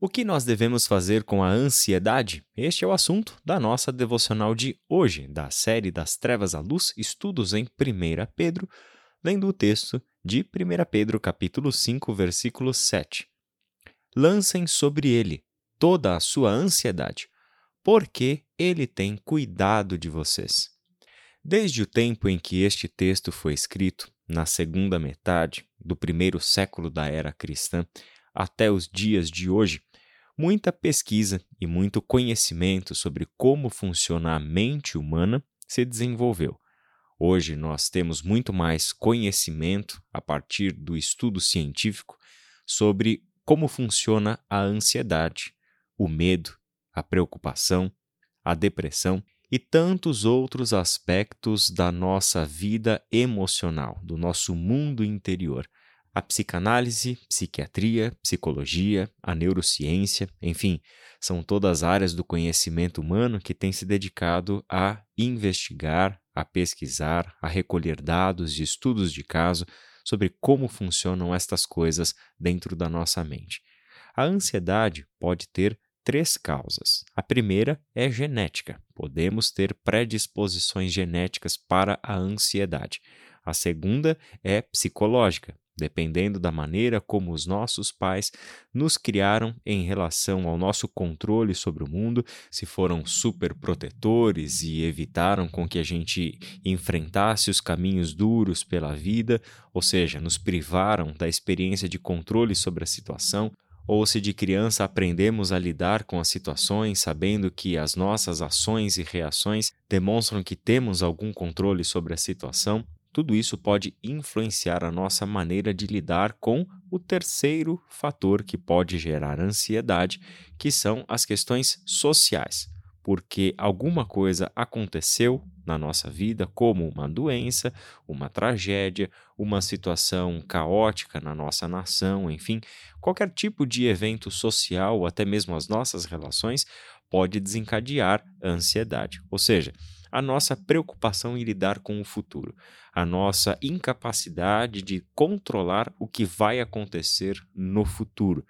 O que nós devemos fazer com a ansiedade? Este é o assunto da nossa devocional de hoje, da série Das Trevas à Luz, estudos em 1 Pedro, lendo o texto de 1 Pedro, capítulo 5, versículo 7. Lancem sobre ele toda a sua ansiedade, porque ele tem cuidado de vocês. Desde o tempo em que este texto foi escrito, na segunda metade do primeiro século da era cristã, até os dias de hoje, muita pesquisa e muito conhecimento sobre como funciona a mente humana se desenvolveu. Hoje nós temos muito mais conhecimento a partir do estudo científico sobre como funciona a ansiedade, o medo, a preocupação, a depressão e tantos outros aspectos da nossa vida emocional, do nosso mundo interior a psicanálise, psiquiatria, psicologia, a neurociência, enfim, são todas áreas do conhecimento humano que têm se dedicado a investigar, a pesquisar, a recolher dados e estudos de caso sobre como funcionam estas coisas dentro da nossa mente. A ansiedade pode ter três causas. A primeira é genética. Podemos ter predisposições genéticas para a ansiedade. A segunda é psicológica dependendo da maneira como os nossos pais nos criaram em relação ao nosso controle sobre o mundo, se foram super protetores e evitaram com que a gente enfrentasse os caminhos duros pela vida, ou seja, nos privaram da experiência de controle sobre a situação, ou se de criança aprendemos a lidar com as situações sabendo que as nossas ações e reações demonstram que temos algum controle sobre a situação, tudo isso pode influenciar a nossa maneira de lidar com o terceiro fator que pode gerar ansiedade, que são as questões sociais. Porque alguma coisa aconteceu na nossa vida, como uma doença, uma tragédia, uma situação caótica na nossa nação, enfim, qualquer tipo de evento social, até mesmo as nossas relações, pode desencadear ansiedade. Ou seja, a nossa preocupação em lidar com o futuro, a nossa incapacidade de controlar o que vai acontecer no futuro.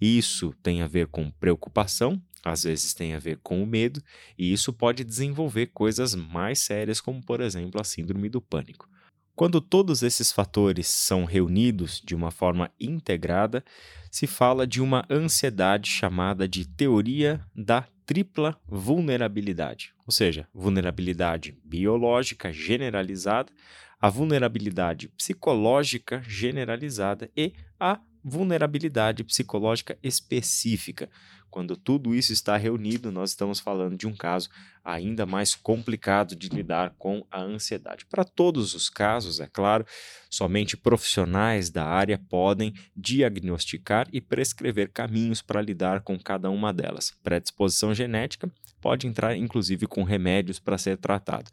Isso tem a ver com preocupação, às vezes tem a ver com o medo, e isso pode desenvolver coisas mais sérias, como, por exemplo, a síndrome do pânico. Quando todos esses fatores são reunidos de uma forma integrada, se fala de uma ansiedade chamada de teoria da tripla vulnerabilidade, ou seja, vulnerabilidade biológica generalizada, a vulnerabilidade psicológica generalizada e a vulnerabilidade psicológica específica. Quando tudo isso está reunido, nós estamos falando de um caso ainda mais complicado de lidar com a ansiedade. Para todos os casos, é claro, somente profissionais da área podem diagnosticar e prescrever caminhos para lidar com cada uma delas. Predisposição genética pode entrar inclusive com remédios para ser tratado.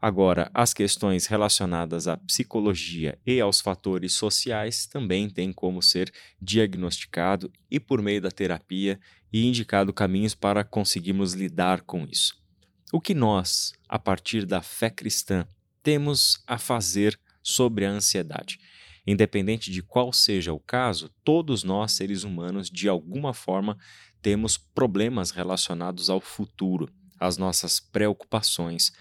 Agora, as questões relacionadas à psicologia e aos fatores sociais também têm como ser diagnosticado e por meio da terapia e indicado caminhos para conseguirmos lidar com isso. O que nós, a partir da fé cristã, temos a fazer sobre a ansiedade? Independente de qual seja o caso, todos nós, seres humanos, de alguma forma, temos problemas relacionados ao futuro, às nossas preocupações,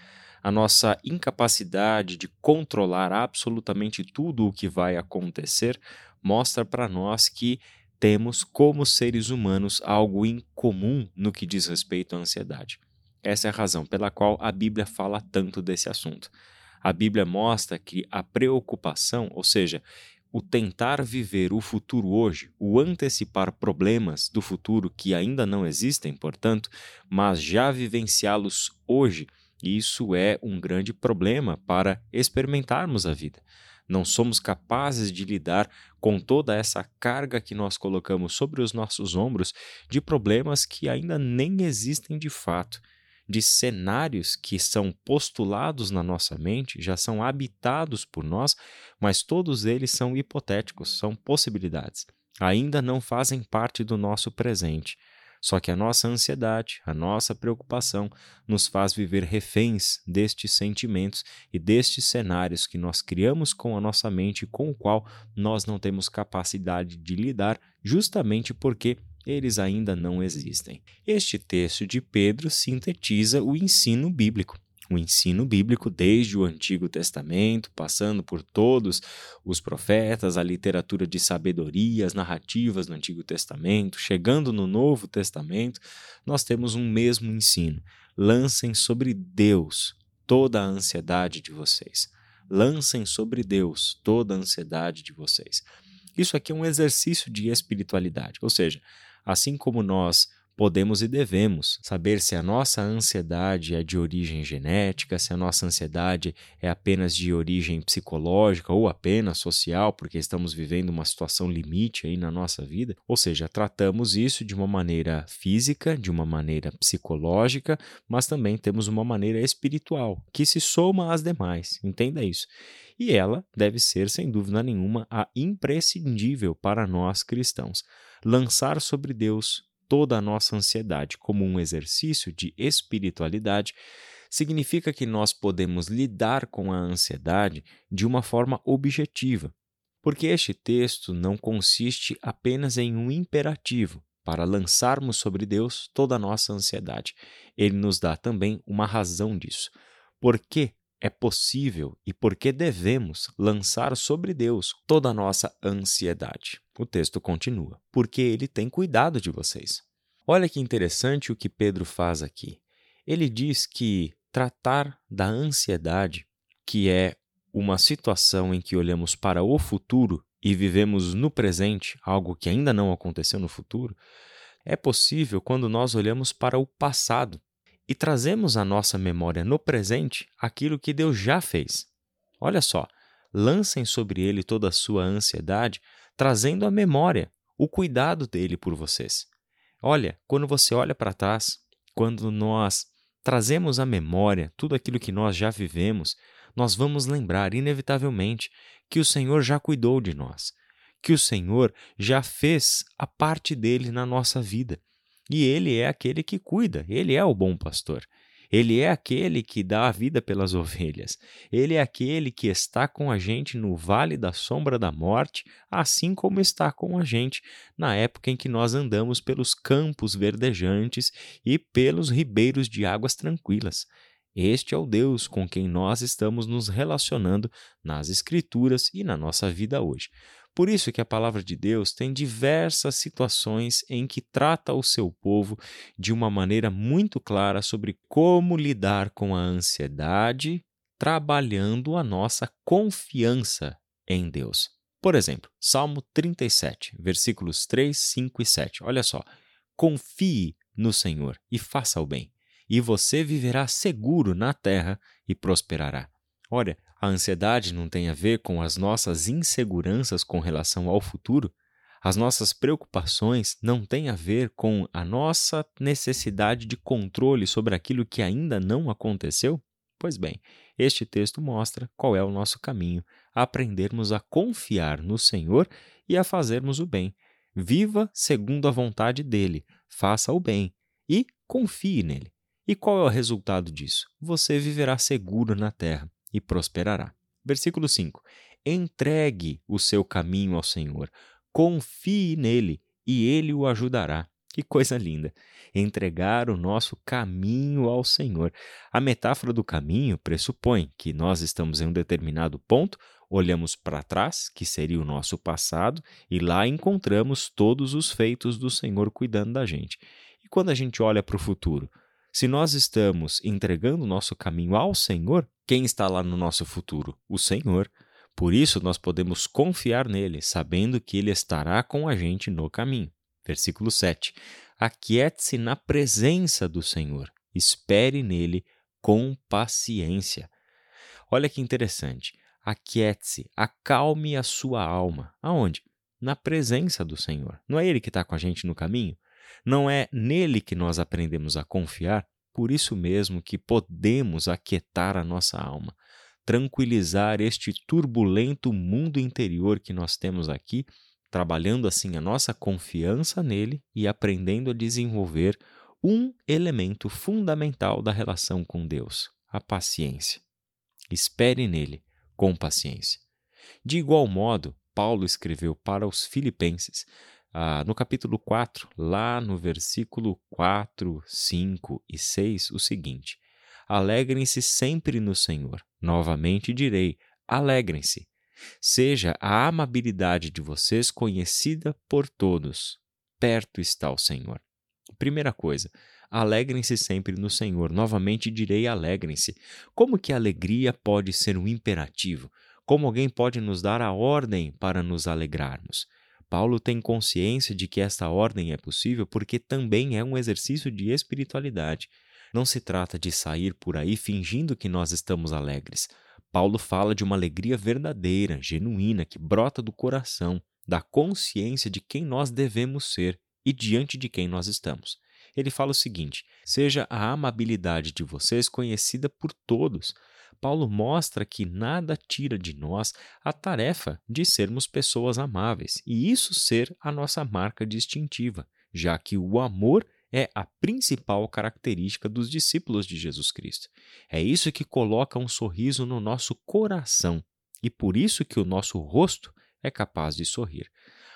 a nossa incapacidade de controlar absolutamente tudo o que vai acontecer mostra para nós que temos, como seres humanos, algo em comum no que diz respeito à ansiedade. Essa é a razão pela qual a Bíblia fala tanto desse assunto. A Bíblia mostra que a preocupação, ou seja, o tentar viver o futuro hoje, o antecipar problemas do futuro que ainda não existem, portanto, mas já vivenciá-los hoje, isso é um grande problema para experimentarmos a vida. Não somos capazes de lidar com toda essa carga que nós colocamos sobre os nossos ombros de problemas que ainda nem existem de fato, de cenários que são postulados na nossa mente, já são habitados por nós, mas todos eles são hipotéticos, são possibilidades. Ainda não fazem parte do nosso presente. Só que a nossa ansiedade, a nossa preocupação nos faz viver reféns destes sentimentos e destes cenários que nós criamos com a nossa mente com o qual nós não temos capacidade de lidar, justamente porque eles ainda não existem. Este texto de Pedro sintetiza o ensino bíblico. O ensino bíblico, desde o Antigo Testamento, passando por todos os profetas, a literatura de sabedoria, as narrativas do Antigo Testamento, chegando no Novo Testamento, nós temos um mesmo ensino. Lancem sobre Deus toda a ansiedade de vocês. Lancem sobre Deus toda a ansiedade de vocês. Isso aqui é um exercício de espiritualidade, ou seja, assim como nós podemos e devemos saber se a nossa ansiedade é de origem genética, se a nossa ansiedade é apenas de origem psicológica ou apenas social, porque estamos vivendo uma situação limite aí na nossa vida. Ou seja, tratamos isso de uma maneira física, de uma maneira psicológica, mas também temos uma maneira espiritual, que se soma às demais. Entenda isso. E ela deve ser, sem dúvida nenhuma, a imprescindível para nós cristãos. Lançar sobre Deus toda a nossa ansiedade como um exercício de espiritualidade, significa que nós podemos lidar com a ansiedade de uma forma objetiva, porque este texto não consiste apenas em um imperativo para lançarmos sobre Deus toda a nossa ansiedade. Ele nos dá também uma razão disso. Por que é possível e por que devemos lançar sobre Deus toda a nossa ansiedade? O texto continua: porque ele tem cuidado de vocês. Olha que interessante o que Pedro faz aqui. Ele diz que tratar da ansiedade, que é uma situação em que olhamos para o futuro e vivemos no presente, algo que ainda não aconteceu no futuro, é possível quando nós olhamos para o passado e trazemos à nossa memória no presente aquilo que Deus já fez. Olha só, lancem sobre ele toda a sua ansiedade, trazendo à memória o cuidado dele por vocês. Olha, quando você olha para trás, quando nós trazemos à memória tudo aquilo que nós já vivemos, nós vamos lembrar, inevitavelmente, que o Senhor já cuidou de nós, que o Senhor já fez a parte dele na nossa vida. E Ele é aquele que cuida, Ele é o bom pastor. Ele é aquele que dá a vida pelas ovelhas. Ele é aquele que está com a gente no vale da sombra da morte, assim como está com a gente na época em que nós andamos pelos campos verdejantes e pelos ribeiros de águas tranquilas. Este é o Deus com quem nós estamos nos relacionando nas Escrituras e na nossa vida hoje. Por isso que a palavra de Deus tem diversas situações em que trata o seu povo de uma maneira muito clara sobre como lidar com a ansiedade, trabalhando a nossa confiança em Deus. Por exemplo, Salmo 37, versículos 3, 5 e 7. Olha só: Confie no Senhor e faça o bem, e você viverá seguro na terra e prosperará. Olha, a ansiedade não tem a ver com as nossas inseguranças com relação ao futuro? As nossas preocupações não têm a ver com a nossa necessidade de controle sobre aquilo que ainda não aconteceu? Pois bem, este texto mostra qual é o nosso caminho, aprendermos a confiar no Senhor e a fazermos o bem. Viva segundo a vontade dele, faça o bem e confie nele. E qual é o resultado disso? Você viverá seguro na terra e prosperará. Versículo 5: Entregue o seu caminho ao Senhor, confie nele e ele o ajudará. Que coisa linda! Entregar o nosso caminho ao Senhor. A metáfora do caminho pressupõe que nós estamos em um determinado ponto, olhamos para trás, que seria o nosso passado, e lá encontramos todos os feitos do Senhor cuidando da gente. E quando a gente olha para o futuro, se nós estamos entregando o nosso caminho ao Senhor, quem está lá no nosso futuro? O Senhor. Por isso nós podemos confiar nele, sabendo que ele estará com a gente no caminho. Versículo 7. Aquiete-se na presença do Senhor, espere nele com paciência. Olha que interessante. Aquiete-se, acalme a sua alma. Aonde? Na presença do Senhor. Não é ele que está com a gente no caminho? Não é nele que nós aprendemos a confiar, por isso mesmo que podemos aquietar a nossa alma, tranquilizar este turbulento mundo interior que nós temos aqui, trabalhando assim a nossa confiança nele e aprendendo a desenvolver um elemento fundamental da relação com Deus, a paciência. Espere nele com paciência. De igual modo, Paulo escreveu para os Filipenses ah, no capítulo 4, lá no versículo 4, 5 e 6, o seguinte: Alegrem-se sempre no Senhor. Novamente direi: alegrem-se. Seja a amabilidade de vocês conhecida por todos. Perto está o Senhor. Primeira coisa, alegrem-se sempre no Senhor. Novamente direi: alegrem-se. Como que a alegria pode ser um imperativo? Como alguém pode nos dar a ordem para nos alegrarmos? Paulo tem consciência de que esta ordem é possível porque também é um exercício de espiritualidade. Não se trata de sair por aí fingindo que nós estamos alegres. Paulo fala de uma alegria verdadeira, genuína, que brota do coração, da consciência de quem nós devemos ser e diante de quem nós estamos. Ele fala o seguinte: seja a amabilidade de vocês conhecida por todos. Paulo mostra que nada tira de nós a tarefa de sermos pessoas amáveis, e isso ser a nossa marca distintiva, já que o amor é a principal característica dos discípulos de Jesus Cristo. É isso que coloca um sorriso no nosso coração e por isso que o nosso rosto é capaz de sorrir.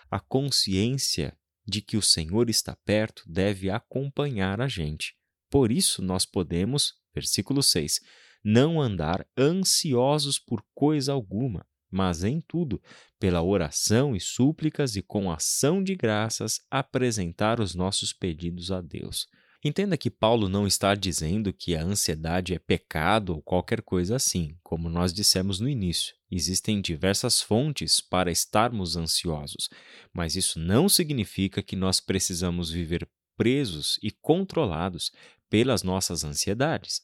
A consciência de que o Senhor está perto deve acompanhar a gente. Por isso nós podemos, versículo 6, não andar ansiosos por coisa alguma, mas em tudo, pela oração e súplicas e com ação de graças, apresentar os nossos pedidos a Deus. Entenda que Paulo não está dizendo que a ansiedade é pecado ou qualquer coisa assim, como nós dissemos no início. Existem diversas fontes para estarmos ansiosos, mas isso não significa que nós precisamos viver presos e controlados pelas nossas ansiedades.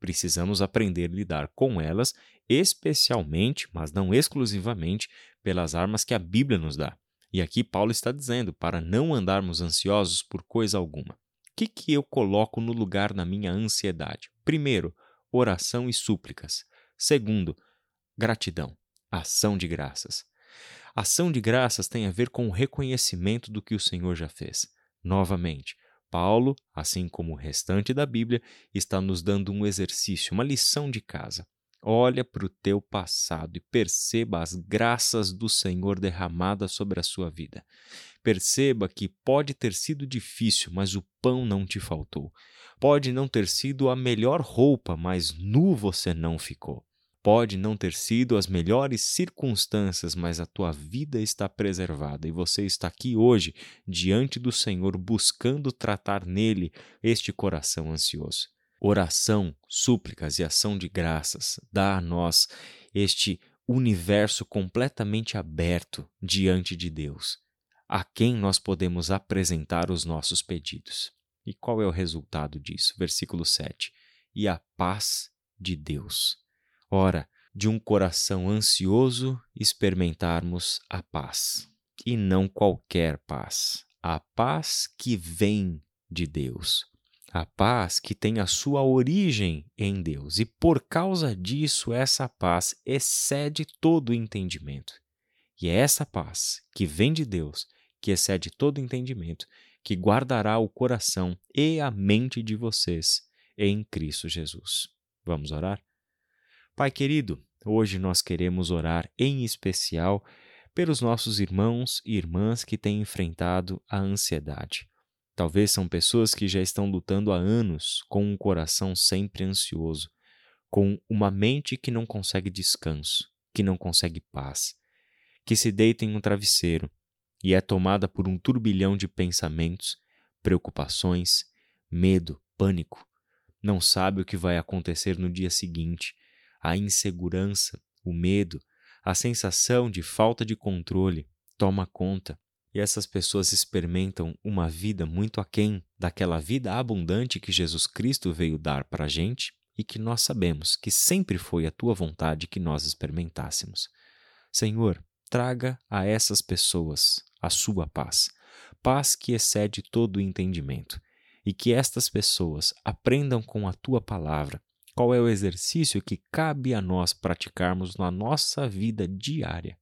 Precisamos aprender a lidar com elas, especialmente, mas não exclusivamente, pelas armas que a Bíblia nos dá. E aqui Paulo está dizendo para não andarmos ansiosos por coisa alguma. O que, que eu coloco no lugar da minha ansiedade? Primeiro, oração e súplicas. Segundo, gratidão, ação de graças. Ação de graças tem a ver com o reconhecimento do que o Senhor já fez. Novamente, Paulo, assim como o restante da Bíblia, está nos dando um exercício, uma lição de casa. Olha para o teu passado e perceba as graças do Senhor derramadas sobre a sua vida. Perceba que pode ter sido difícil, mas o pão não te faltou. Pode não ter sido a melhor roupa, mas nu você não ficou. Pode não ter sido as melhores circunstâncias, mas a tua vida está preservada e você está aqui hoje diante do Senhor buscando tratar nele este coração ansioso. Oração, súplicas e ação de graças dá a nós este universo completamente aberto diante de Deus, a quem nós podemos apresentar os nossos pedidos. E qual é o resultado disso? Versículo 7. E a paz de Deus Ora, de um coração ansioso experimentarmos a paz, e não qualquer paz, a paz que vem de Deus, a paz que tem a sua origem em Deus, e por causa disso essa paz excede todo o entendimento. E é essa paz que vem de Deus, que excede todo entendimento, que guardará o coração e a mente de vocês em Cristo Jesus. Vamos orar? Pai querido, hoje nós queremos orar em especial pelos nossos irmãos e irmãs que têm enfrentado a ansiedade. Talvez são pessoas que já estão lutando há anos com um coração sempre ansioso, com uma mente que não consegue descanso, que não consegue paz, que se deita em um travesseiro e é tomada por um turbilhão de pensamentos, preocupações, medo, pânico. Não sabe o que vai acontecer no dia seguinte a insegurança, o medo, a sensação de falta de controle toma conta e essas pessoas experimentam uma vida muito aquém daquela vida abundante que Jesus Cristo veio dar para a gente e que nós sabemos que sempre foi a tua vontade que nós experimentássemos. Senhor, traga a essas pessoas a sua paz, paz que excede todo o entendimento, e que estas pessoas aprendam com a tua palavra qual é o exercício que cabe a nós praticarmos na nossa vida diária?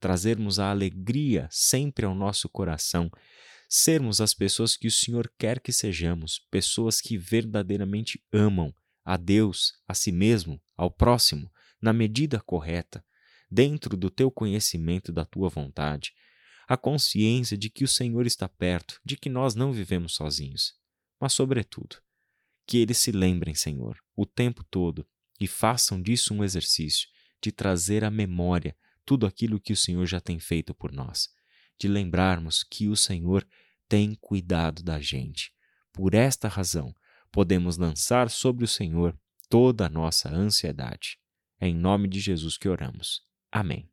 Trazermos a alegria sempre ao nosso coração, sermos as pessoas que o Senhor quer que sejamos, pessoas que verdadeiramente amam a Deus, a si mesmo, ao próximo, na medida correta, dentro do teu conhecimento da tua vontade. a consciência de que o Senhor está perto, de que nós não vivemos sozinhos. Mas, sobretudo, que eles se lembrem, Senhor, o tempo todo e façam disso um exercício de trazer à memória tudo aquilo que o Senhor já tem feito por nós, de lembrarmos que o Senhor tem cuidado da gente. Por esta razão, podemos lançar sobre o Senhor toda a nossa ansiedade. É em nome de Jesus que oramos. Amém.